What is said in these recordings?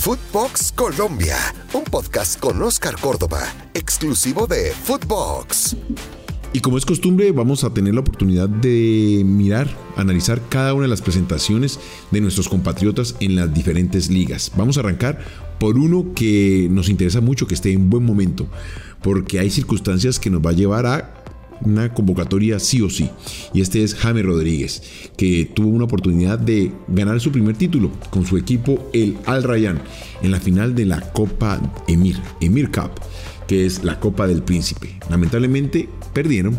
Footbox Colombia, un podcast con Oscar Córdoba, exclusivo de Footbox. Y como es costumbre, vamos a tener la oportunidad de mirar, analizar cada una de las presentaciones de nuestros compatriotas en las diferentes ligas. Vamos a arrancar por uno que nos interesa mucho que esté en buen momento, porque hay circunstancias que nos va a llevar a una convocatoria sí o sí. Y este es Jaime Rodríguez, que tuvo una oportunidad de ganar su primer título con su equipo, el Al Rayyan, en la final de la Copa Emir, Emir Cup, que es la Copa del Príncipe. Lamentablemente perdieron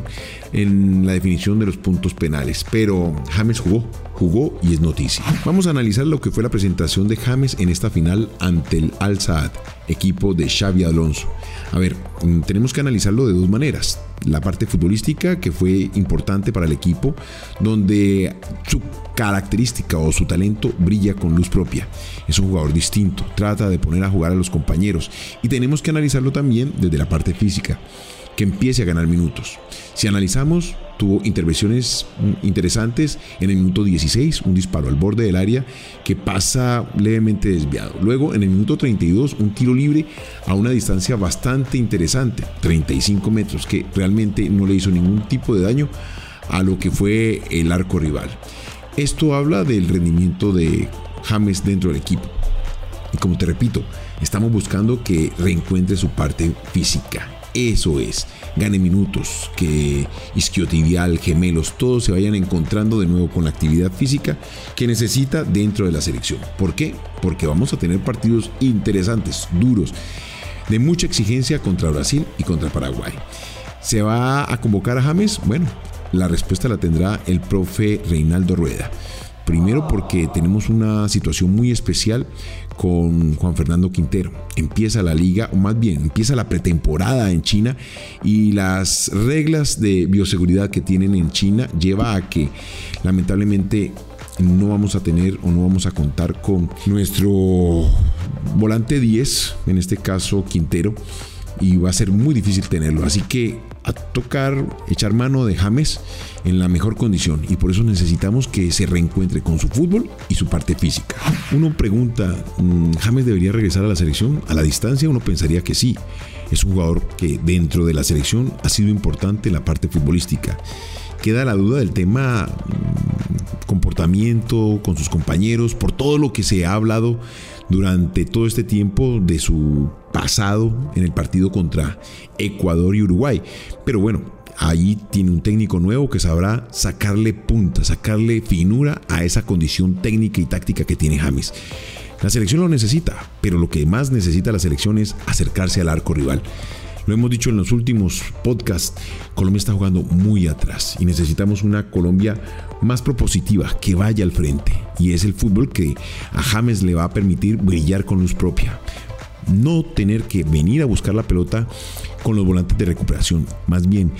en la definición de los puntos penales, pero James jugó, jugó y es noticia. Vamos a analizar lo que fue la presentación de James en esta final ante el Al Saad, equipo de Xavi Alonso. A ver, mm, tenemos que analizarlo de dos maneras. La parte futbolística, que fue importante para el equipo, donde su característica o su talento brilla con luz propia. Es un jugador distinto, trata de poner a jugar a los compañeros. Y tenemos que analizarlo también desde la parte física que empiece a ganar minutos. Si analizamos, tuvo intervenciones interesantes en el minuto 16, un disparo al borde del área que pasa levemente desviado. Luego, en el minuto 32, un tiro libre a una distancia bastante interesante, 35 metros, que realmente no le hizo ningún tipo de daño a lo que fue el arco rival. Esto habla del rendimiento de James dentro del equipo. Y como te repito, estamos buscando que reencuentre su parte física. Eso es, gane minutos, que isquiotibial, gemelos, todos se vayan encontrando de nuevo con la actividad física que necesita dentro de la selección. ¿Por qué? Porque vamos a tener partidos interesantes, duros, de mucha exigencia contra Brasil y contra Paraguay. ¿Se va a convocar a James? Bueno, la respuesta la tendrá el profe Reinaldo Rueda. Primero porque tenemos una situación muy especial con Juan Fernando Quintero. Empieza la liga, o más bien, empieza la pretemporada en China y las reglas de bioseguridad que tienen en China lleva a que lamentablemente no vamos a tener o no vamos a contar con nuestro volante 10, en este caso Quintero, y va a ser muy difícil tenerlo. Así que a tocar, echar mano de James en la mejor condición y por eso necesitamos que se reencuentre con su fútbol y su parte física. Uno pregunta, mm, ¿James debería regresar a la selección? A la distancia uno pensaría que sí. Es un jugador que dentro de la selección ha sido importante en la parte futbolística. Queda la duda del tema comportamiento con sus compañeros, por todo lo que se ha hablado durante todo este tiempo de su pasado en el partido contra Ecuador y Uruguay. Pero bueno, ahí tiene un técnico nuevo que sabrá sacarle punta, sacarle finura a esa condición técnica y táctica que tiene James. La selección lo necesita, pero lo que más necesita la selección es acercarse al arco rival. Lo hemos dicho en los últimos podcasts, Colombia está jugando muy atrás y necesitamos una Colombia más propositiva, que vaya al frente. Y es el fútbol que a James le va a permitir brillar con luz propia. No tener que venir a buscar la pelota con los volantes de recuperación, más bien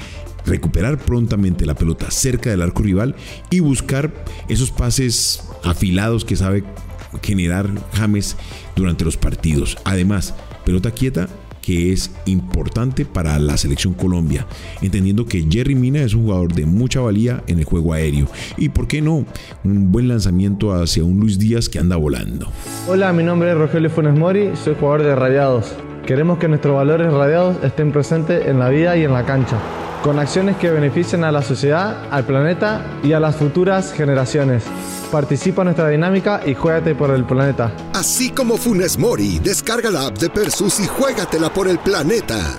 recuperar prontamente la pelota cerca del arco rival y buscar esos pases afilados que sabe generar James durante los partidos. Además, pelota quieta que es importante para la selección Colombia, entendiendo que Jerry Mina es un jugador de mucha valía en el juego aéreo y, ¿por qué no?, un buen lanzamiento hacia un Luis Díaz que anda volando. Hola, mi nombre es Rogelio Funes Mori, soy jugador de Radiados. Queremos que nuestros valores radiados estén presentes en la vida y en la cancha, con acciones que beneficien a la sociedad, al planeta y a las futuras generaciones. Participa en nuestra dinámica y juégate por el planeta. Así como Funes Mori, descarga la app de Persus y juégatela por el planeta.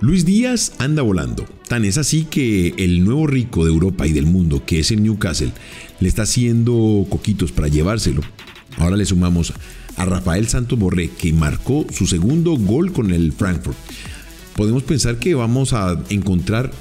Luis Díaz anda volando. Tan es así que el nuevo rico de Europa y del mundo, que es el Newcastle, le está haciendo coquitos para llevárselo. Ahora le sumamos a Rafael Santos Borré, que marcó su segundo gol con el Frankfurt. Podemos pensar que vamos a encontrar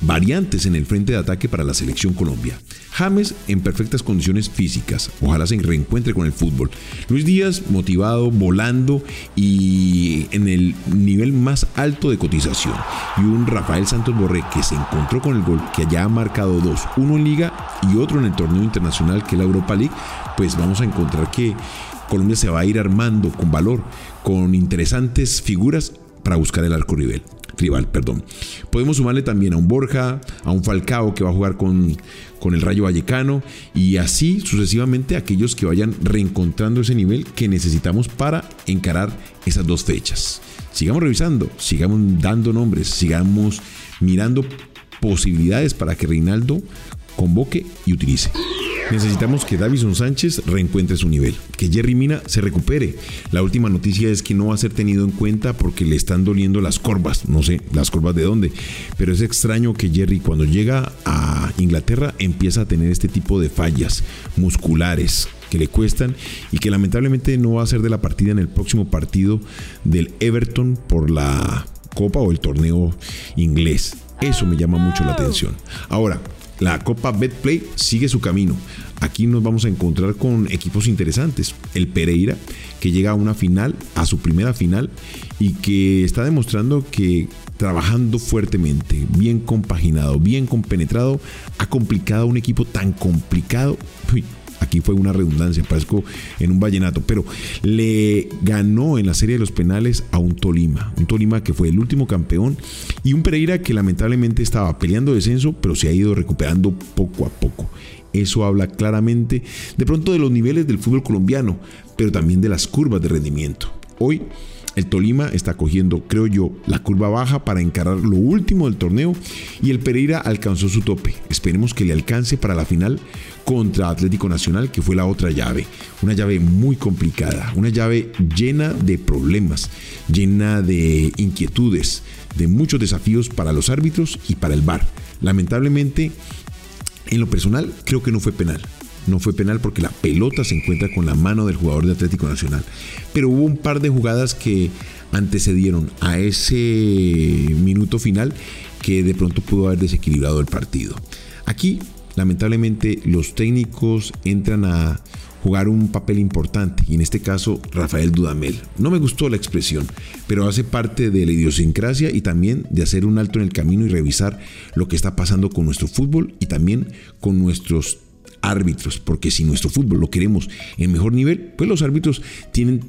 variantes en el frente de ataque para la selección Colombia. James en perfectas condiciones físicas, ojalá se reencuentre con el fútbol. Luis Díaz motivado, volando y en el nivel más alto de cotización. Y un Rafael Santos Borré que se encontró con el gol, que ya ha marcado dos, uno en liga y otro en el torneo internacional que es la Europa League, pues vamos a encontrar que Colombia se va a ir armando con valor, con interesantes figuras para buscar el arco rival. Rival, perdón. Podemos sumarle también a un Borja, a un Falcao que va a jugar con, con el Rayo Vallecano y así sucesivamente aquellos que vayan reencontrando ese nivel que necesitamos para encarar esas dos fechas. Sigamos revisando, sigamos dando nombres, sigamos mirando posibilidades para que Reinaldo convoque y utilice. Necesitamos que Davison Sánchez reencuentre su nivel, que Jerry Mina se recupere. La última noticia es que no va a ser tenido en cuenta porque le están doliendo las corvas, no sé, las corvas de dónde, pero es extraño que Jerry cuando llega a Inglaterra empieza a tener este tipo de fallas musculares que le cuestan y que lamentablemente no va a ser de la partida en el próximo partido del Everton por la Copa o el torneo inglés. Eso me llama mucho la atención. Ahora, la Copa Betplay sigue su camino. Aquí nos vamos a encontrar con equipos interesantes. El Pereira, que llega a una final, a su primera final, y que está demostrando que trabajando fuertemente, bien compaginado, bien compenetrado, ha complicado un equipo tan complicado. Aquí fue una redundancia, parezco en un vallenato, pero le ganó en la serie de los penales a un Tolima, un Tolima que fue el último campeón y un Pereira que lamentablemente estaba peleando descenso, pero se ha ido recuperando poco a poco. Eso habla claramente de pronto de los niveles del fútbol colombiano, pero también de las curvas de rendimiento. Hoy el Tolima está cogiendo, creo yo, la curva baja para encarar lo último del torneo y el Pereira alcanzó su tope. Esperemos que le alcance para la final contra Atlético Nacional, que fue la otra llave. Una llave muy complicada, una llave llena de problemas, llena de inquietudes, de muchos desafíos para los árbitros y para el VAR. Lamentablemente, en lo personal, creo que no fue penal no fue penal porque la pelota se encuentra con la mano del jugador de Atlético Nacional. Pero hubo un par de jugadas que antecedieron a ese minuto final que de pronto pudo haber desequilibrado el partido. Aquí, lamentablemente, los técnicos entran a jugar un papel importante y en este caso Rafael Dudamel. No me gustó la expresión, pero hace parte de la idiosincrasia y también de hacer un alto en el camino y revisar lo que está pasando con nuestro fútbol y también con nuestros árbitros, porque si nuestro fútbol lo queremos en mejor nivel, pues los árbitros tienen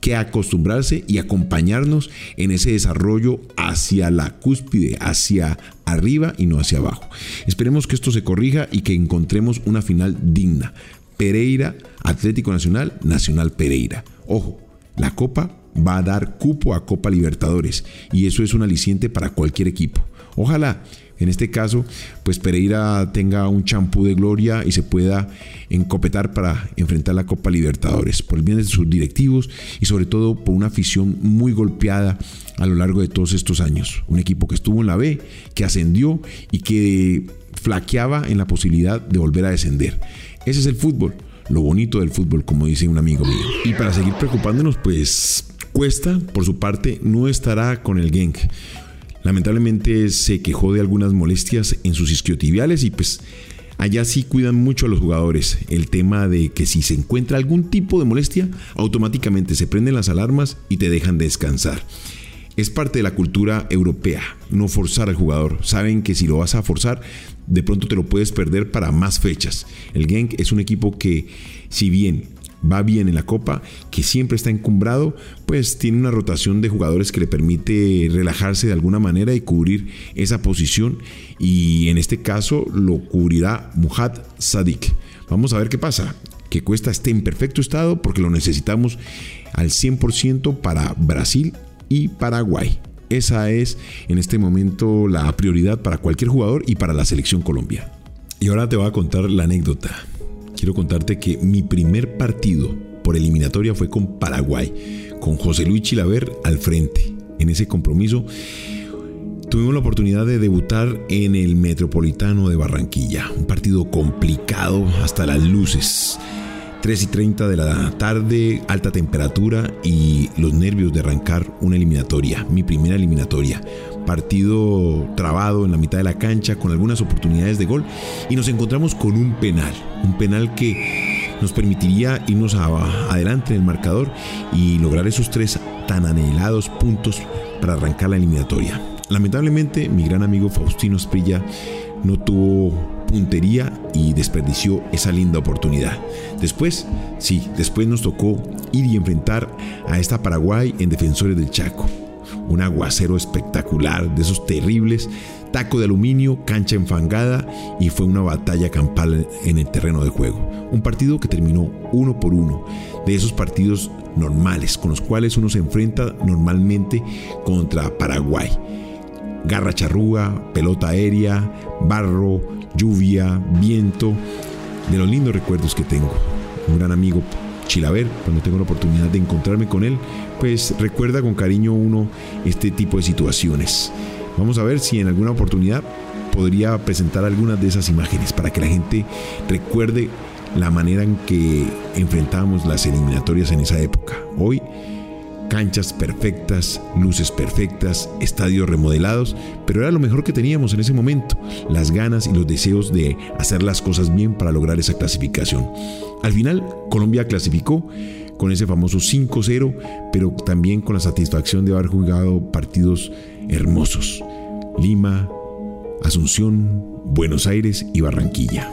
que acostumbrarse y acompañarnos en ese desarrollo hacia la cúspide, hacia arriba y no hacia abajo. Esperemos que esto se corrija y que encontremos una final digna. Pereira, Atlético Nacional, Nacional Pereira. Ojo, la Copa va a dar cupo a Copa Libertadores y eso es un aliciente para cualquier equipo. Ojalá en este caso, pues Pereira tenga un champú de gloria y se pueda encopetar para enfrentar la Copa Libertadores, por el bien de sus directivos y sobre todo por una afición muy golpeada a lo largo de todos estos años. Un equipo que estuvo en la B, que ascendió y que flaqueaba en la posibilidad de volver a descender. Ese es el fútbol, lo bonito del fútbol, como dice un amigo mío. Y para seguir preocupándonos, pues Cuesta, por su parte, no estará con el Genk. Lamentablemente se quejó de algunas molestias en sus isquiotibiales y pues allá sí cuidan mucho a los jugadores. El tema de que si se encuentra algún tipo de molestia, automáticamente se prenden las alarmas y te dejan descansar. Es parte de la cultura europea, no forzar al jugador. Saben que si lo vas a forzar, de pronto te lo puedes perder para más fechas. El Genk es un equipo que, si bien va bien en la Copa, que siempre está encumbrado, pues tiene una rotación de jugadores que le permite relajarse de alguna manera y cubrir esa posición. Y en este caso lo cubrirá Muhad Sadik. Vamos a ver qué pasa. Que Cuesta esté en perfecto estado porque lo necesitamos al 100% para Brasil y Paraguay. Esa es en este momento la prioridad para cualquier jugador y para la selección Colombia. Y ahora te voy a contar la anécdota quiero contarte que mi primer partido por eliminatoria fue con Paraguay, con José Luis Chilaver al frente. En ese compromiso tuvimos la oportunidad de debutar en el Metropolitano de Barranquilla, un partido complicado hasta las luces. 3 y 30 de la tarde, alta temperatura y los nervios de arrancar una eliminatoria, mi primera eliminatoria partido trabado en la mitad de la cancha con algunas oportunidades de gol y nos encontramos con un penal, un penal que nos permitiría irnos adelante en el marcador y lograr esos tres tan anhelados puntos para arrancar la eliminatoria. Lamentablemente mi gran amigo Faustino Esprilla no tuvo puntería y desperdició esa linda oportunidad. Después, sí, después nos tocó ir y enfrentar a esta Paraguay en Defensores del Chaco un aguacero espectacular, de esos terribles, taco de aluminio, cancha enfangada y fue una batalla campal en el terreno de juego. Un partido que terminó uno por uno, de esos partidos normales con los cuales uno se enfrenta normalmente contra Paraguay. Garra charrúa, pelota aérea, barro, lluvia, viento, de los lindos recuerdos que tengo. Un gran amigo Chilaver, cuando tengo la oportunidad de encontrarme con él, pues recuerda con cariño uno este tipo de situaciones. Vamos a ver si en alguna oportunidad podría presentar algunas de esas imágenes para que la gente recuerde la manera en que enfrentábamos las eliminatorias en esa época. Hoy canchas perfectas, luces perfectas, estadios remodelados, pero era lo mejor que teníamos en ese momento, las ganas y los deseos de hacer las cosas bien para lograr esa clasificación. Al final, Colombia clasificó con ese famoso 5-0, pero también con la satisfacción de haber jugado partidos hermosos. Lima, Asunción, Buenos Aires y Barranquilla.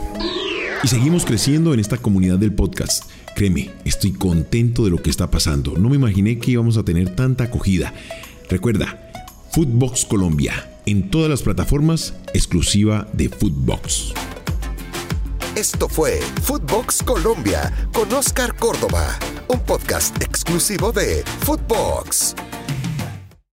Y seguimos creciendo en esta comunidad del podcast. Créeme, estoy contento de lo que está pasando. No me imaginé que íbamos a tener tanta acogida. Recuerda, Footbox Colombia, en todas las plataformas, exclusiva de Footbox. Esto fue Footbox Colombia con Oscar Córdoba, un podcast exclusivo de Footbox.